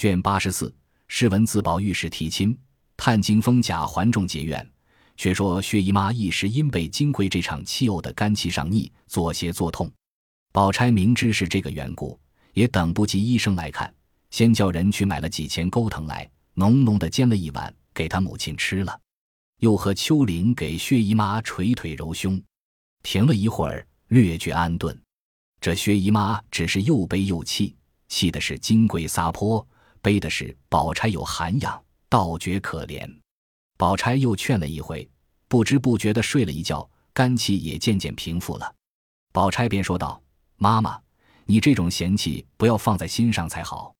卷八十四，诗文自宝玉是提亲，探经封贾环众结怨。却说薛姨妈一时因被金匮这场气怄的肝气上逆，作邪作痛。宝钗明知是这个缘故，也等不及医生来看，先叫人去买了几钱钩藤来，浓浓的煎了一碗，给他母亲吃了。又和秋玲给薛姨妈捶腿揉胸，停了一会儿，略觉安顿。这薛姨妈只是又悲又气，气的是金贵撒泼，悲的是宝钗有涵养，倒觉可怜。宝钗又劝了一回，不知不觉的睡了一觉，肝气也渐渐平复了。宝钗便说道：“妈妈，你这种嫌弃不要放在心上才好。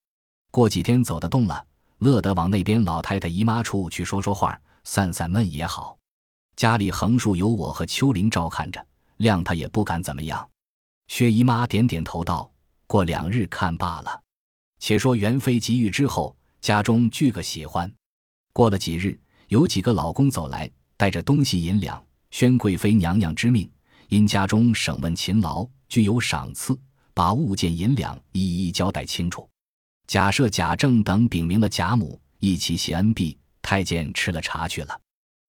过几天走得动了，乐得往那边老太太姨妈处去说说话。”散散闷也好，家里横竖有我和秋玲照看着，谅他也不敢怎么样。薛姨妈点点头道：“过两日看罢了。”且说元妃及遇之后，家中俱个喜欢。过了几日，有几个老公走来，带着东西银两，宣贵妃娘娘之命，因家中省问勤劳，具有赏赐，把物件银两一一交代清楚。假设贾政等禀明了贾母，一起谢恩毕。太监吃了茶去了，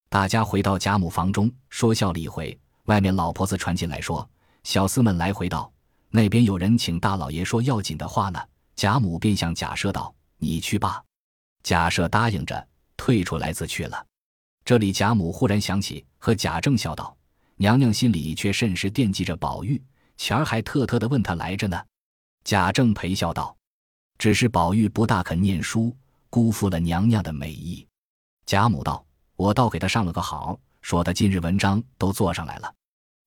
大家回到贾母房中说笑了一回。外面老婆子传进来说，小厮们来回道，那边有人请大老爷说要紧的话呢。贾母便向贾赦道：“你去吧。”贾赦答应着，退出来自去了。这里贾母忽然想起，和贾政笑道：“娘娘心里却甚是惦记着宝玉，前儿还特特的问他来着呢。”贾政陪笑道：“只是宝玉不大肯念书，辜负了娘娘的美意。”贾母道：“我倒给他上了个好，说他今日文章都做上来了。”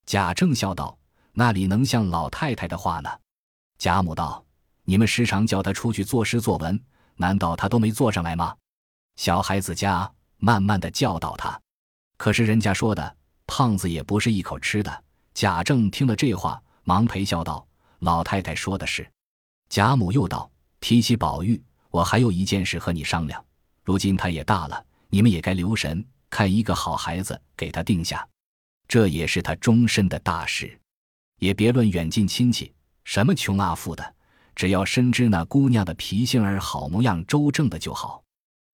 贾政笑道：“那里能像老太太的话呢？”贾母道：“你们时常叫他出去作诗作文，难道他都没做上来吗？小孩子家，慢慢的教导他。可是人家说的，胖子也不是一口吃的。”贾政听了这话，忙陪笑道：“老太太说的是。”贾母又道：“提起宝玉，我还有一件事和你商量。如今他也大了。”你们也该留神，看一个好孩子给他定下，这也是他终身的大事。也别论远近亲戚，什么穷啊富的，只要深知那姑娘的脾性儿好模样周正的就好。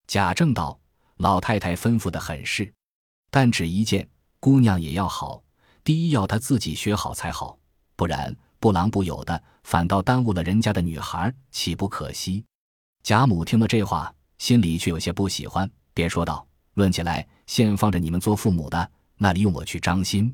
贾政道：“老太太吩咐的很是，但只一件，姑娘也要好。第一要她自己学好才好，不然不郎不友的，反倒耽误了人家的女孩，岂不可惜？”贾母听了这话，心里却有些不喜欢。便说道：“论起来，现放着你们做父母的，那里用我去张心？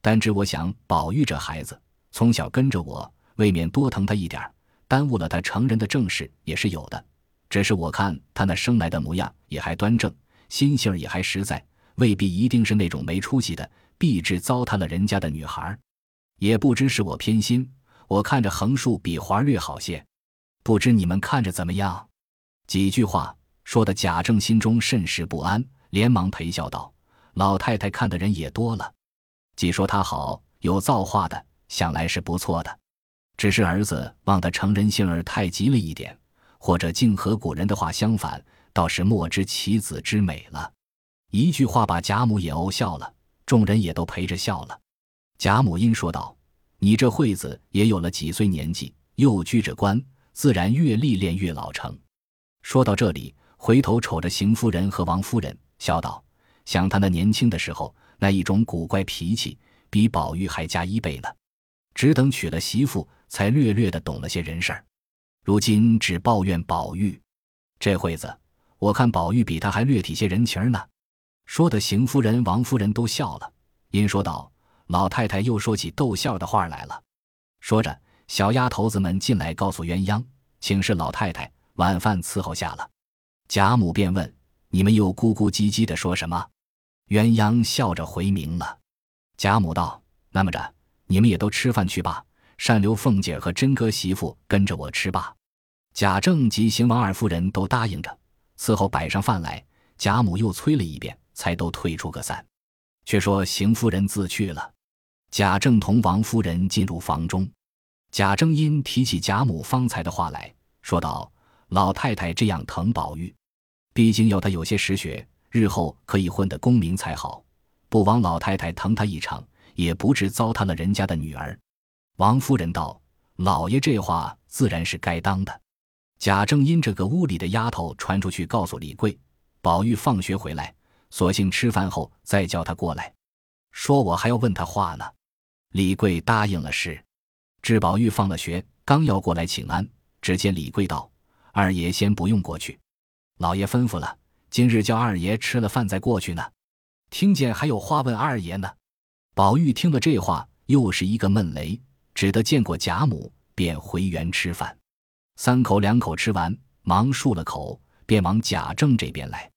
但只我想，宝玉这孩子从小跟着我，未免多疼他一点儿耽误了他成人的正事也是有的。只是我看他那生来的模样也还端正，心性也还实在，未必一定是那种没出息的，必致糟蹋了人家的女孩。也不知是我偏心，我看着横竖比环略好些，不知你们看着怎么样？几句话。”说的贾政心中甚是不安，连忙陪笑道：“老太太看的人也多了，既说他好，有造化的，想来是不错的。只是儿子望他成人性儿太急了一点，或者竟和古人的话相反，倒是莫知其子之美了。”一句话把贾母也呕笑了，众人也都陪着笑了。贾母因说道：“你这惠子也有了几岁年纪，又居着官，自然越历练越老成。”说到这里。回头瞅着邢夫人和王夫人，笑道：“想他那年轻的时候，那一种古怪脾气，比宝玉还加一倍呢。只等娶了媳妇，才略略的懂了些人事儿。如今只抱怨宝玉，这会子我看宝玉比他还略体些人情呢。”说的邢夫人、王夫人都笑了，因说道：“老太太又说起逗笑的话来了。”说着，小丫头子们进来告诉鸳鸯，请示老太太，晚饭伺候下了。贾母便问：“你们又咕咕唧唧的说什么？”鸳鸯笑着回明了。贾母道：“那么着，你们也都吃饭去吧。善留凤姐和真哥媳妇跟着我吃吧。”贾政及邢王二夫人都答应着，伺候摆上饭来。贾母又催了一遍，才都退出个散。却说邢夫人自去了，贾政同王夫人进入房中。贾政因提起贾母方才的话来说道：“老太太这样疼宝玉。”毕竟要他有些实学，日后可以混得功名才好。不枉老太太疼他一场，也不致糟蹋了人家的女儿。王夫人道：“老爷这话自然是该当的。贾政因这个屋里的丫头传出去告诉李贵，宝玉放学回来，索性吃饭后再叫他过来，说我还要问他话呢。李贵答应了事。至宝玉放了学，刚要过来请安，只见李贵道：“二爷先不用过去，老爷吩咐了，今日叫二爷吃了饭再过去呢。听见还有话问二爷呢。”宝玉听了这话，又是一个闷雷，只得见过贾母，便回园吃饭。三口两口吃完，忙漱了口，便往贾政这边来。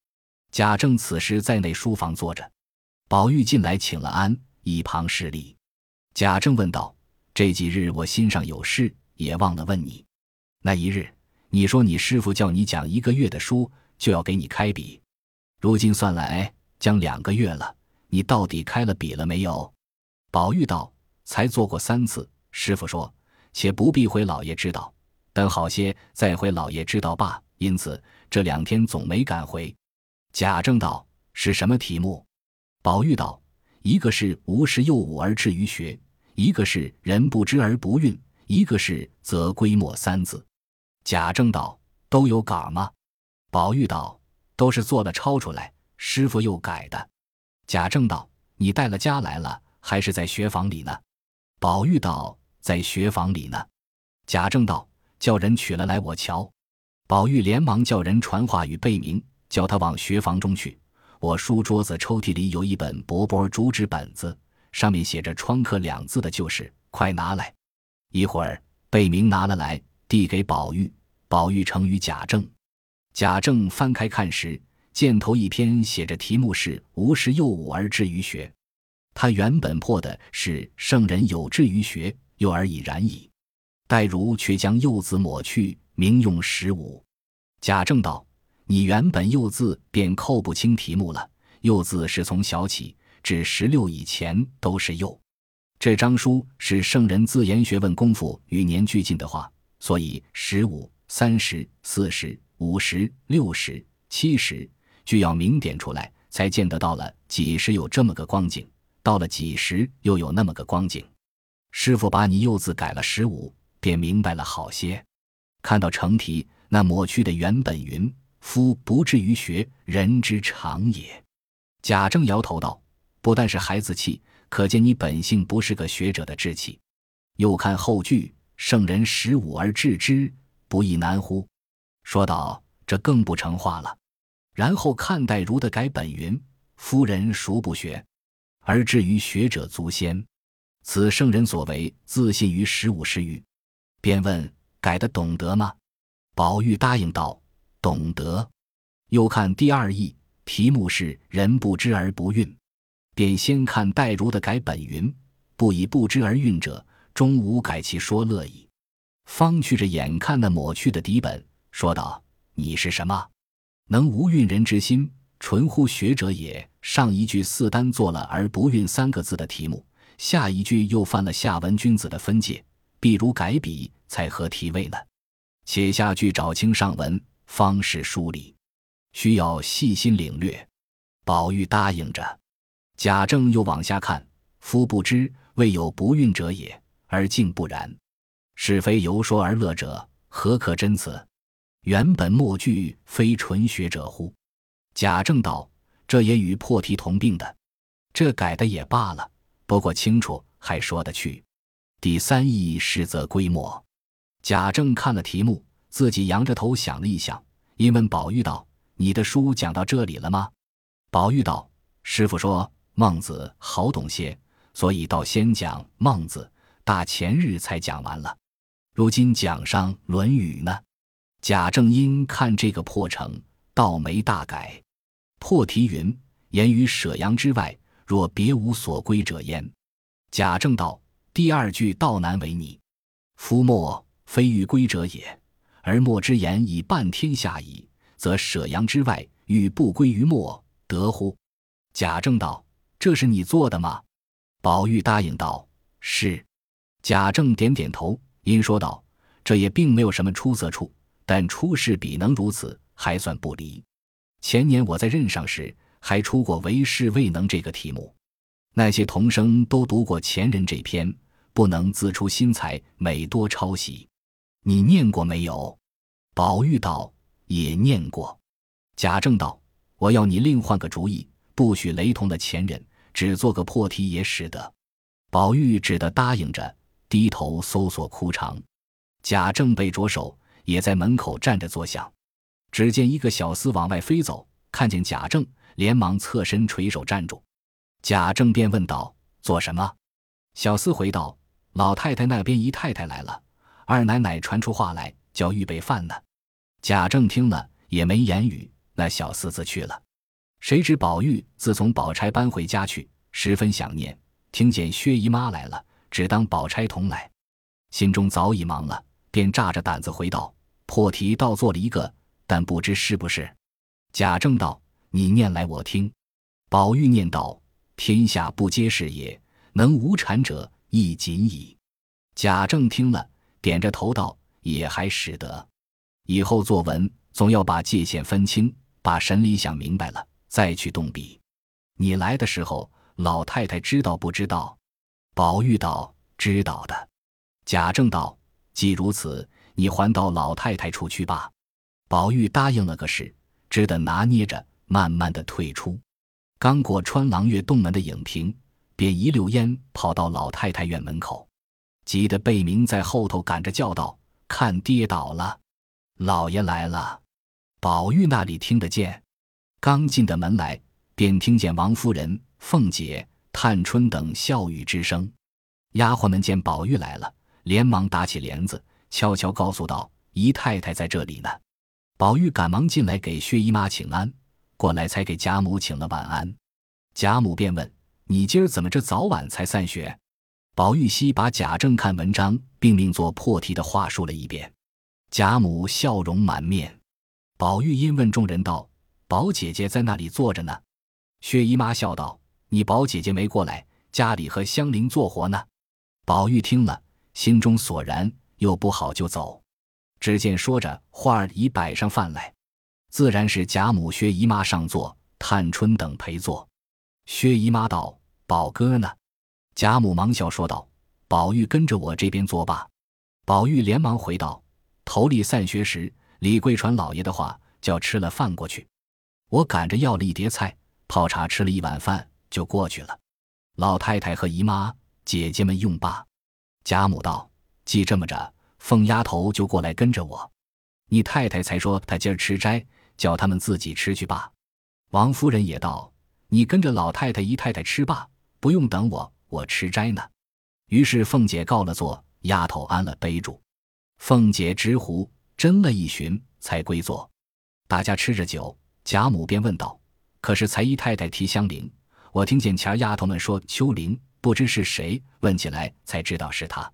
贾政此时在内书房坐着，宝玉进来请了安，一旁施礼。贾政问道：“这几日我心上有事，也忘了问你。那一日，你说你师傅叫你讲一个月的书，就要给你开笔。如今算来，将两个月了。”你到底开了笔了没有？宝玉道：“才做过三次。”师傅说：“且不必回老爷知道，等好些再回老爷知道罢。”因此这两天总没敢回。贾政道：“是什么题目？”宝玉道：“一个是无事又武而志于学，一个是人不知而不愠，一个是则归末三字。”贾政道：“都有稿吗？”宝玉道：“都是做了抄出来，师傅又改的。”贾政道：“你带了家来了，还是在学房里呢？”宝玉道：“在学房里呢。”贾政道：“叫人取了来，我瞧。”宝玉连忙叫人传话与贝明，叫他往学房中去。我书桌子抽屉里有一本薄薄竹纸本子，上面写着“窗客”两字的，就是快拿来。一会儿，贝明拿了来，递给宝玉。宝玉呈与贾政。贾政翻开看时。箭头一篇写着题目是“无事又吾而志于学”，他原本破的是“圣人有志于学，幼而已然矣”，戴如却将“幼”字抹去，明用“十五”。贾政道：“你原本‘幼’字便扣不清题目了，‘幼’字是从小起至十六以前都是‘幼’。这张书是圣人自研学问功夫与年俱进的话，所以十五、三十、四十、五十、六十、七十。”就要明点出来，才见得到了几时有这么个光景，到了几时又有那么个光景。师傅把你“幼”字改了十五，便明白了好些。看到成题，那抹去的原本云：“夫不至于学，人之常也。”贾政摇头道：“不但是孩子气，可见你本性不是个学者的志气。”又看后句：“圣人十五而志之，不亦难乎？”说道：“这更不成话了。”然后看待如的改本云：“夫人孰不学，而至于学者足先。此圣人所为，自信于十五时余。”便问：“改的懂得吗？”宝玉答应道：“懂得。”又看第二义，题目是“人不知而不愠”，便先看戴如的改本云：“不以不知而愠者，终无改其说乐矣。”方去着眼看那抹去的底本，说道：“你是什么？”能无运人之心，纯乎学者也。上一句四单做了而不运三个字的题目，下一句又犯了下文君子的分界，必如改笔才合题位呢。且下句找清上文，方是梳理，需要细心领略。宝玉答应着，贾政又往下看：夫不知，未有不运者也，而竟不然。是非由说而乐者，何可真此？原本末句非纯学者乎？贾政道：“这也与破题同病的，这改的也罢了，不过清楚还说得去。”第三义实则规模。贾政看了题目，自己扬着头想了一想，因问宝玉道：“你的书讲到这里了吗？”宝玉道：“师傅说孟子好懂些，所以到先讲孟子，大前日才讲完了，如今讲上《论语》呢。”贾政因看这个破成，倒没大改。破题云：“言于舍阳之外，若别无所归者焉。”贾政道：“第二句道难为你。夫莫非欲归者也，而莫之言以半天下矣，则舍阳之外，欲不归于莫，得乎？”贾政道：“这是你做的吗？”宝玉答应道：“是。”贾政点点头，因说道：“这也并没有什么出色处。”但出世比能如此，还算不离。前年我在任上时，还出过“为士未能”这个题目。那些童生都读过前人这篇，不能自出心裁，每多抄袭。你念过没有？宝玉道：“也念过。”贾政道：“我要你另换个主意，不许雷同的前人，只做个破题也使得。”宝玉只得答应着，低头搜索枯肠。贾政被着手，也在门口站着作响。只见一个小厮往外飞走，看见贾政，连忙侧身垂手站住。贾政便问道：“做什么？”小厮回道：“老太太那边姨太太来了，二奶奶传出话来，叫预备饭呢。”贾政听了也没言语，那小厮自去了。谁知宝玉自从宝钗搬回家去，十分想念，听见薛姨妈来了，只当宝钗同来，心中早已忙了，便炸着胆子回道：“破题倒做了一个，但不知是不是。”贾政道：“你念来我听。”宝玉念道：“天下不皆是也。”能无产者亦仅矣。贾政听了，点着头道：“也还使得。以后作文总要把界限分清，把神理想明白了，再去动笔。你来的时候，老太太知道不知道？”宝玉道：“知道的。”贾政道：“既如此，你还到老太太处去吧。”宝玉答应了个是，只得拿捏着，慢慢的退出。刚过穿廊月洞门的影屏。便一溜烟跑到老太太院门口，急得贝明在后头赶着叫道：“看跌倒了，老爷来了！”宝玉那里听得见，刚进的门来，便听见王夫人、凤姐、探春等笑语之声。丫鬟们见宝玉来了，连忙打起帘子，悄悄告诉道：“姨太太在这里呢。”宝玉赶忙进来给薛姨妈请安，过来才给贾母请了晚安。贾母便问。你今儿怎么这早晚才散学？宝玉熙把贾政看文章并命做破题的话说了一遍。贾母笑容满面。宝玉因问众人道：“宝姐姐在那里坐着呢？”薛姨妈笑道：“你宝姐姐没过来，家里和香菱做活呢。”宝玉听了，心中索然，又不好就走。只见说着，花儿已摆上饭来，自然是贾母、薛姨妈上座，探春等陪坐。薛姨妈道。宝哥呢？贾母忙笑说道：“宝玉跟着我这边坐吧。”宝玉连忙回道：“头里散学时，李贵传老爷的话，叫吃了饭过去。我赶着要了一碟菜，泡茶吃了一碗饭，就过去了。老太太和姨妈姐姐们用罢。”贾母道：“既这么着，凤丫头就过来跟着我。你太太才说她今儿吃斋，叫他们自己吃去罢。”王夫人也道：“你跟着老太太、姨太太吃罢。”不用等我，我吃斋呢。于是凤姐告了座，丫头安了杯住。凤姐执壶斟了一巡，才归座。大家吃着酒，贾母便问道：“可是才姨太太提香菱？我听见前儿丫头们说秋菱，不知是谁？问起来才知道是她。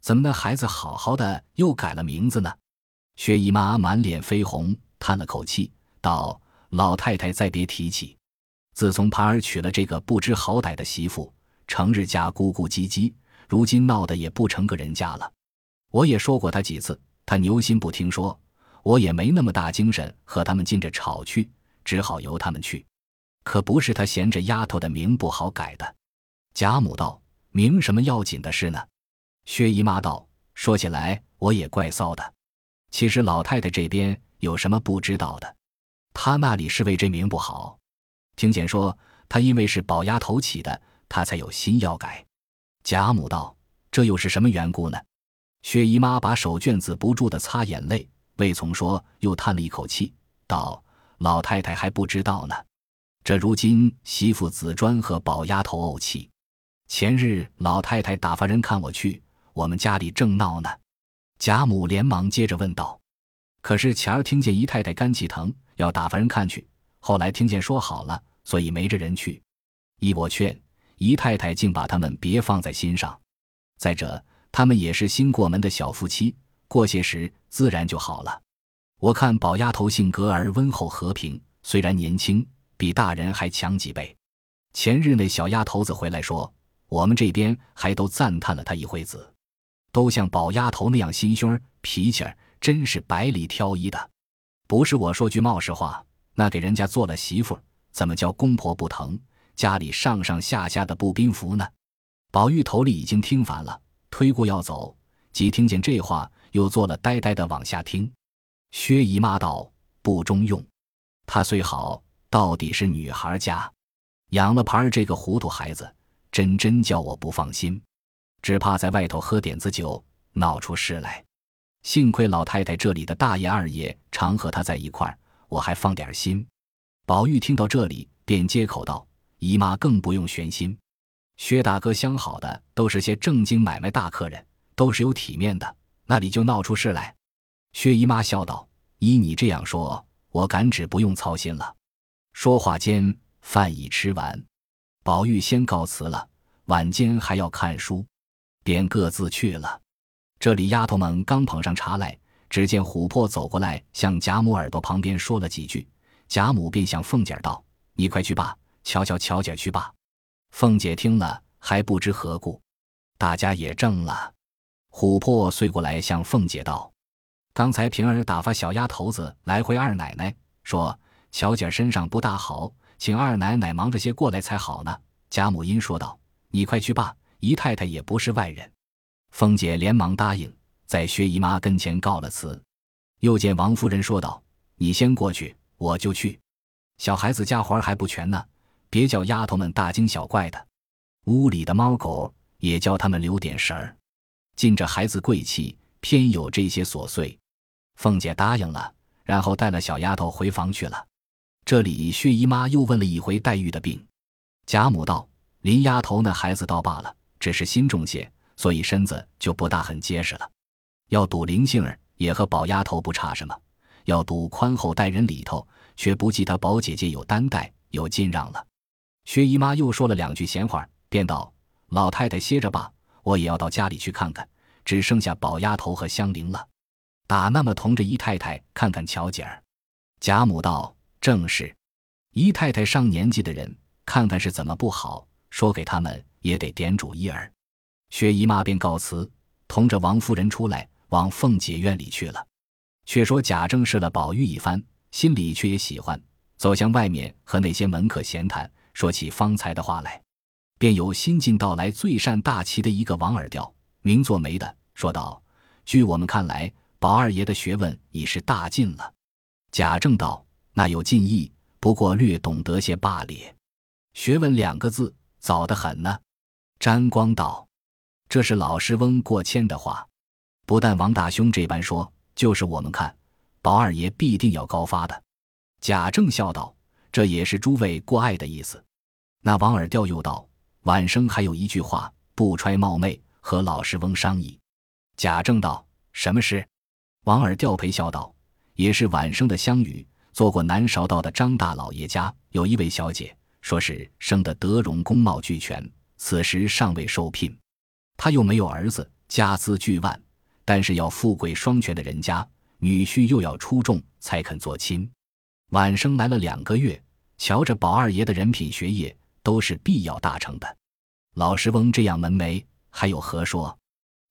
怎么那孩子好好的又改了名字呢？”薛姨妈满脸绯红，叹了口气，道：“老太太再别提起。”自从盘儿娶了这个不知好歹的媳妇，成日家咕咕唧唧，如今闹得也不成个人家了。我也说过他几次，他牛心不听说，我也没那么大精神和他们进着吵去，只好由他们去。可不是他嫌这丫头的名不好改的。贾母道：“名什么要紧的事呢？”薛姨妈道：“说起来我也怪臊的。其实老太太这边有什么不知道的？她那里是为这名不好。”听见说他因为是宝丫头起的，他才有心要改。贾母道：“这又是什么缘故呢？”薛姨妈把手绢子不住的擦眼泪，未从说，又叹了一口气，道：“老太太还不知道呢。这如今媳妇紫砖和宝丫头怄气，前日老太太打发人看我去，我们家里正闹呢。”贾母连忙接着问道：“可是前儿听见姨太太肝气疼，要打发人看去。”后来听见说好了，所以没这人去。依我劝，姨太太竟把他们别放在心上。再者，他们也是新过门的小夫妻，过些时自然就好了。我看宝丫头性格儿温厚和平，虽然年轻，比大人还强几倍。前日那小丫头子回来说，我们这边还都赞叹了她一回子，都像宝丫头那样心胸儿、脾气儿，真是百里挑一的。不是我说句冒失话。那给人家做了媳妇，怎么叫公婆不疼？家里上上下下的不宾服呢？宝玉头里已经听烦了，推过要走，即听见这话，又做了呆呆的往下听。薛姨妈道：“不中用。她虽好，到底是女孩家，养了盘儿这个糊涂孩子，真真叫我不放心。只怕在外头喝点子酒，闹出事来。幸亏老太太这里的大爷二爷常和她在一块儿，我还放点心。”宝玉听到这里，便接口道：“姨妈更不用悬心。薛大哥相好的都是些正经买卖大客人，都是有体面的，那里就闹出事来。”薛姨妈笑道：“依你这样说，我敢指不用操心了。”说话间，饭已吃完，宝玉先告辞了。晚间还要看书，便各自去了。这里丫头们刚捧上茶来，只见琥珀走过来，向贾母耳朵旁边说了几句。贾母便向凤姐道：“你快去吧，瞧瞧巧姐去吧。”凤姐听了，还不知何故。大家也怔了。琥珀遂过来向凤姐道。刚才平儿打发小丫头子来回二奶奶，说巧姐身上不大好，请二奶奶忙着些过来才好呢。贾母因说道：“你快去吧，姨太太也不是外人。”凤姐连忙答应，在薛姨妈跟前告了辞。又见王夫人说道：“你先过去，我就去。小孩子家活还不全呢，别叫丫头们大惊小怪的。屋里的猫狗也叫他们留点神儿。尽着孩子贵气，偏有这些琐碎。”凤姐答应了，然后带了小丫头回房去了。这里薛姨妈又问了一回黛玉的病，贾母道：“林丫头那孩子倒罢了，只是心重些，所以身子就不大很结实了。要赌灵性儿，也和宝丫头不差什么；要赌宽厚待人里头，却不记她宝姐姐有担待，有进让了。”薛姨妈又说了两句闲话，便道：“老太太歇着吧，我也要到家里去看看，只剩下宝丫头和香菱了。”打那么同着姨太太看看巧姐儿，贾母道：“正是，姨太太上年纪的人，看看是怎么不好，说给他们也得点主意儿。”薛姨妈便告辞，同着王夫人出来，往凤姐院里去了。却说贾政试了宝玉一番，心里却也喜欢，走向外面和那些门客闲谈，说起方才的话来，便有新近到来最善大旗的一个王耳调，名作媒的，说道：“据我们看来。”宝二爷的学问已是大进了，贾政道：“那有进意，不过略懂得些罢了。学问两个字，早得很呢。”沾光道：“这是老师翁过谦的话，不但王大兄这般说，就是我们看，宝二爷必定要高发的。”贾政笑道：“这也是诸位过爱的意思。”那王尔调又道：“晚生还有一句话，不揣冒昧，和老师翁商议。”贾政道：“什么事？”王尔调陪笑道：“也是晚生的相遇，做过南韶道的张大老爷家有一位小姐，说是生得德容功貌俱全，此时尚未受聘。他又没有儿子，家资巨万，但是要富贵双全的人家，女婿又要出众，才肯做亲。晚生来了两个月，瞧着宝二爷的人品学业，都是必要大成的。老师翁这样门楣，还有何说？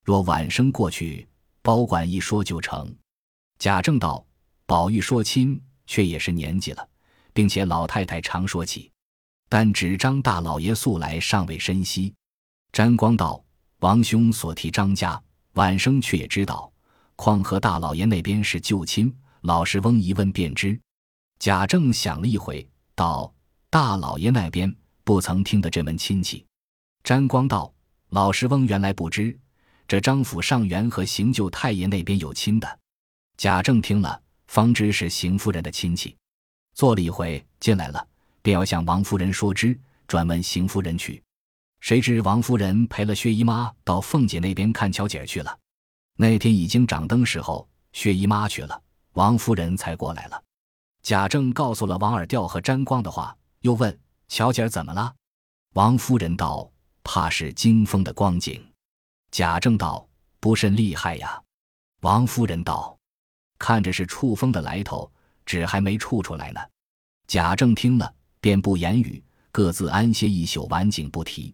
若晚生过去。”包管一说就成，贾政道：“宝玉说亲，却也是年纪了，并且老太太常说起，但只张大老爷素来尚未深悉。”沾光道：“王兄所提张家，晚生却也知道，况和大老爷那边是旧亲，老实翁一问便知。”贾政想了一回，道：“大老爷那边不曾听得这门亲戚。”沾光道：“老实翁原来不知。”这张府上元和邢舅太爷那边有亲的，贾政听了，方知是邢夫人的亲戚，坐了一回进来了，便要向王夫人说知，转问邢夫人去。谁知王夫人陪了薛姨妈到凤姐那边看巧姐去了。那天已经掌灯时候，薛姨妈去了，王夫人才过来了。贾政告诉了王尔调和沾光的话，又问巧姐怎么了。王夫人道：“怕是惊风的光景。”贾政道：“不甚厉害呀。”王夫人道：“看着是触风的来头，纸还没触出来呢。”贾政听了，便不言语，各自安歇一宿，晚景不提。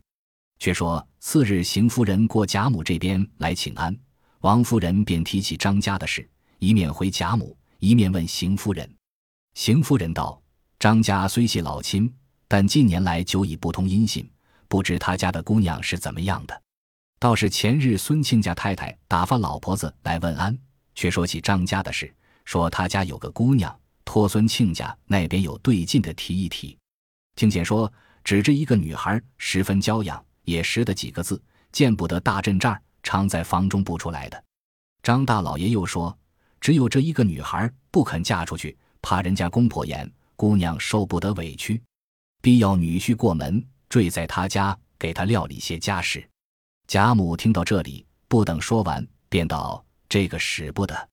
却说次日，邢夫人过贾母这边来请安，王夫人便提起张家的事，一面回贾母，一面问邢夫人。邢夫人道：“张家虽系老亲，但近年来久已不通音信，不知他家的姑娘是怎么样的。”倒是前日孙亲家太太打发老婆子来问安，却说起张家的事，说他家有个姑娘，托孙亲家那边有对劲的提一提。听见说，指着一个女孩，十分娇养，也识得几个字，见不得大阵仗，常在房中不出来的。张大老爷又说，只有这一个女孩不肯嫁出去，怕人家公婆严，姑娘受不得委屈，必要女婿过门，坠在他家，给他料理些家事。贾母听到这里，不等说完，便道：“这个使不得。”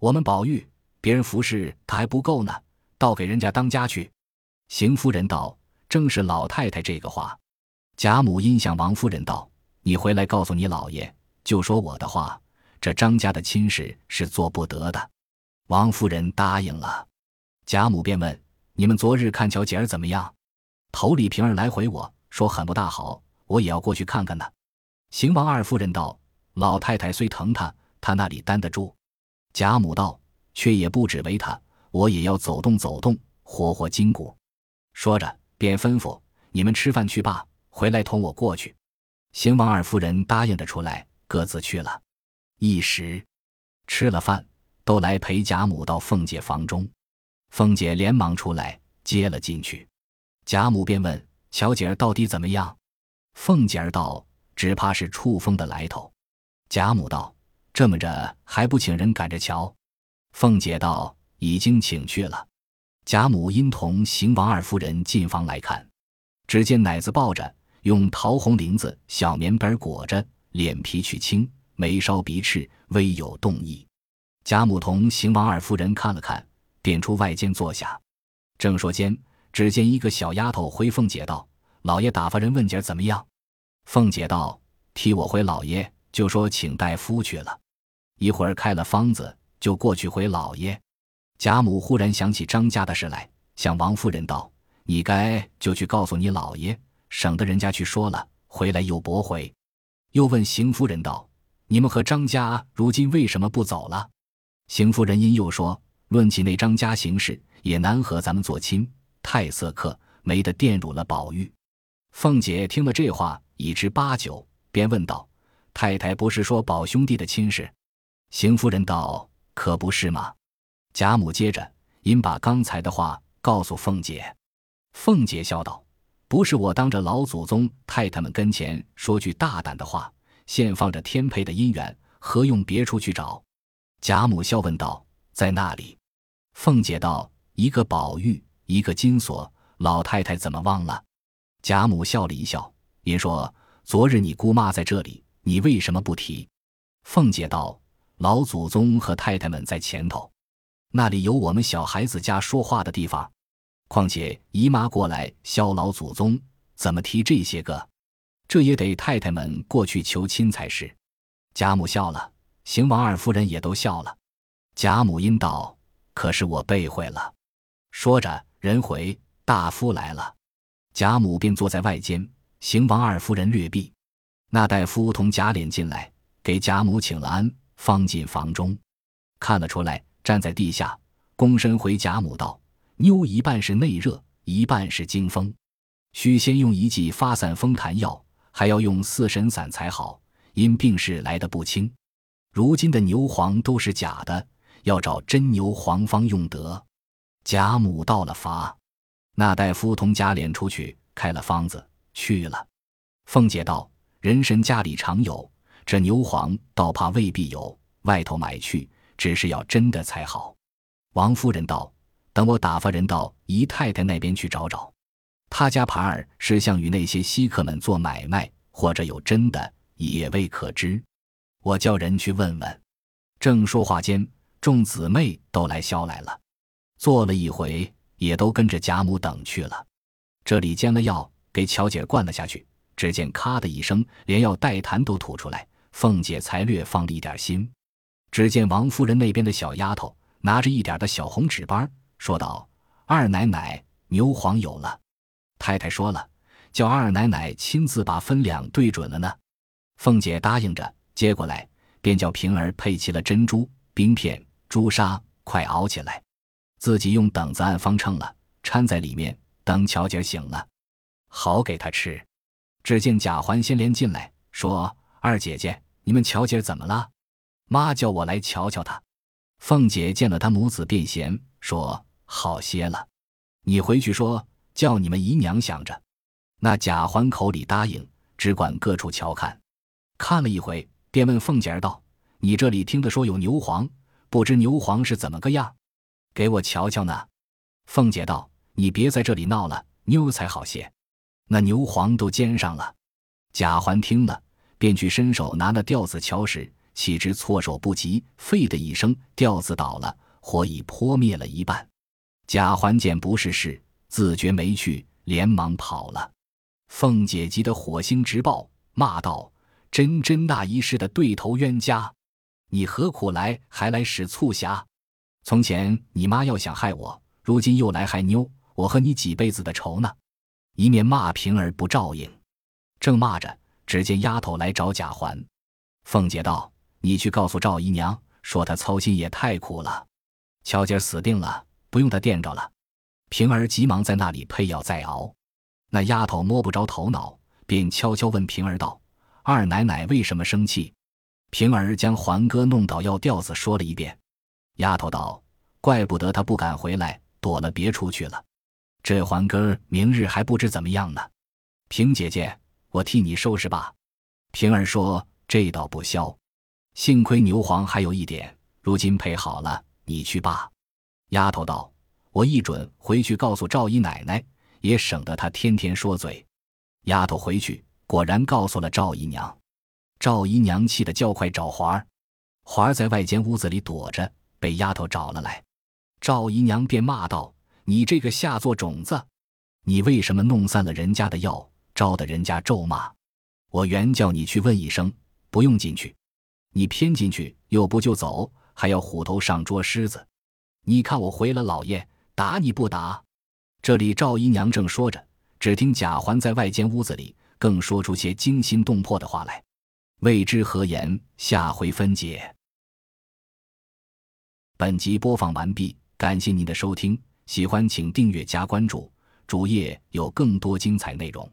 我们宝玉，别人服侍他还不够呢，倒给人家当家去。邢夫人道：“正是老太太这个话。”贾母因向王夫人道：“你回来告诉你老爷，就说我的话，这张家的亲事是做不得的。”王夫人答应了。贾母便问：“你们昨日看巧姐儿怎么样？”头里平儿来回我说很不大好，我也要过去看看呢。邢王二夫人道：“老太太虽疼他，他那里担得住？”贾母道：“却也不止为他，我也要走动走动，活活筋骨。”说着，便吩咐：“你们吃饭去罢，回来同我过去。”邢王二夫人答应着出来，各自去了。一时吃了饭，都来陪贾母到凤姐房中。凤姐连忙出来接了进去。贾母便问：“巧姐儿到底怎么样？”凤姐儿道：“只怕是触风的来头。”贾母道。这么着还不请人赶着瞧？凤姐道：“已经请去了。”贾母因同邢王二夫人进房来看，只见奶子抱着，用桃红绫子小棉被裹着，脸皮去青，眉梢鼻赤，微有动意。贾母同邢王二夫人看了看，便出外间坐下。正说间，只见一个小丫头回凤姐道：“老爷打发人问姐怎么样？”凤姐道：“替我回老爷。”就说请大夫去了，一会儿开了方子，就过去回老爷。贾母忽然想起张家的事来，向王夫人道：“你该就去告诉你老爷，省得人家去说了，回来又驳回。”又问邢夫人道：“你们和张家如今为什么不走了？”邢夫人因又说：“论起那张家行事，也难和咱们做亲，太色客，没得玷辱了宝玉。”凤姐听了这话，已知八九，便问道。太太不是说宝兄弟的亲事？邢夫人道：“可不是吗？”贾母接着因把刚才的话告诉凤姐。凤姐笑道：“不是我当着老祖宗太太们跟前说句大胆的话，现放着天配的姻缘，何用别处去找？”贾母笑问道：“在那里？”凤姐道：“一个宝玉，一个金锁，老太太怎么忘了？”贾母笑了一笑，您说：“昨日你姑妈在这里。”你为什么不提？凤姐道：“老祖宗和太太们在前头，那里有我们小孩子家说话的地方。况且姨妈过来消老祖宗，怎么提这些个？这也得太太们过去求亲才是。”贾母笑了，邢王二夫人也都笑了。贾母因道：“可是我背会了。”说着，人回大夫来了，贾母便坐在外间，邢王二夫人略避。那大夫同贾琏进来，给贾母请了安，方进房中，看了出来，站在地下，躬身回贾母道：“妞一半是内热，一半是惊风，需先用一剂发散风痰药，还要用四神散才好。因病势来得不轻，如今的牛黄都是假的，要找真牛黄方用得。”贾母到了乏，那大夫同贾琏出去开了方子去了。凤姐道。人参家里常有，这牛黄倒怕未必有，外头买去，只是要真的才好。王夫人道：“等我打发人到姨太太那边去找找，他家盘儿是像与那些稀客们做买卖，或者有真的，也未可知。我叫人去问问。”正说话间，众姊妹都来消来了，坐了一回，也都跟着贾母等去了。这里煎了药，给巧姐灌了下去。只见咔的一声，连药带痰都吐出来，凤姐才略放了一点心。只见王夫人那边的小丫头拿着一点的小红纸包，说道：“二奶奶，牛黄有了。太太说了，叫二奶奶亲自把分量对准了呢。”凤姐答应着，接过来，便叫平儿配齐了珍珠、冰片、朱砂，快熬起来，自己用等子按方称了，掺在里面，等巧姐醒了，好给她吃。只见贾环先连进来，说：“二姐姐，你们乔姐怎么了？妈叫我来瞧瞧她。”凤姐见了她母子便闲，说：“好些了，你回去说，叫你们姨娘想着。”那贾环口里答应，只管各处瞧看，看了一回，便问凤姐儿道：“你这里听得说有牛黄，不知牛黄是怎么个样？给我瞧瞧呢。”凤姐道：“你别在这里闹了，妞才好些。那牛黄都煎上了。”贾环听了，便去伸手拿那吊子瞧时。岂知措手不及，废的一声，吊子倒了，火已扑灭了一半。贾环见不是事，自觉没趣，连忙跑了。凤姐急得火星直爆，骂道：“真真那一世的对头冤家，你何苦来，还来使促狭？从前你妈要想害我，如今又来害妞，我和你几辈子的仇呢？”一面骂平儿不照应，正骂着，只见丫头来找贾环。凤姐道。你去告诉赵姨娘，说她操心也太苦了，巧姐死定了，不用她垫着了。平儿急忙在那里配药再熬。那丫头摸不着头脑，便悄悄问平儿道：“二奶奶为什么生气？”平儿将环哥弄倒药吊子说了一遍。丫头道：“怪不得他不敢回来，躲了别处去了。这环哥明日还不知怎么样呢。平姐姐，我替你收拾吧。”平儿说：“这倒不消。”幸亏牛黄还有一点，如今配好了，你去罢。丫头道：“我一准回去告诉赵姨奶奶，也省得她天天说嘴。”丫头回去，果然告诉了赵姨娘。赵姨娘气得叫快找环儿，环儿在外间屋子里躲着，被丫头找了来。赵姨娘便骂道：“你这个下作种子，你为什么弄散了人家的药，招得人家咒骂？我原叫你去问一声，不用进去。”你偏进去，又不就走，还要虎头上捉狮子？你看我回了老爷，打你不打？这里赵姨娘正说着，只听贾环在外间屋子里更说出些惊心动魄的话来，未知何言，下回分解。本集播放完毕，感谢您的收听，喜欢请订阅加关注，主页有更多精彩内容。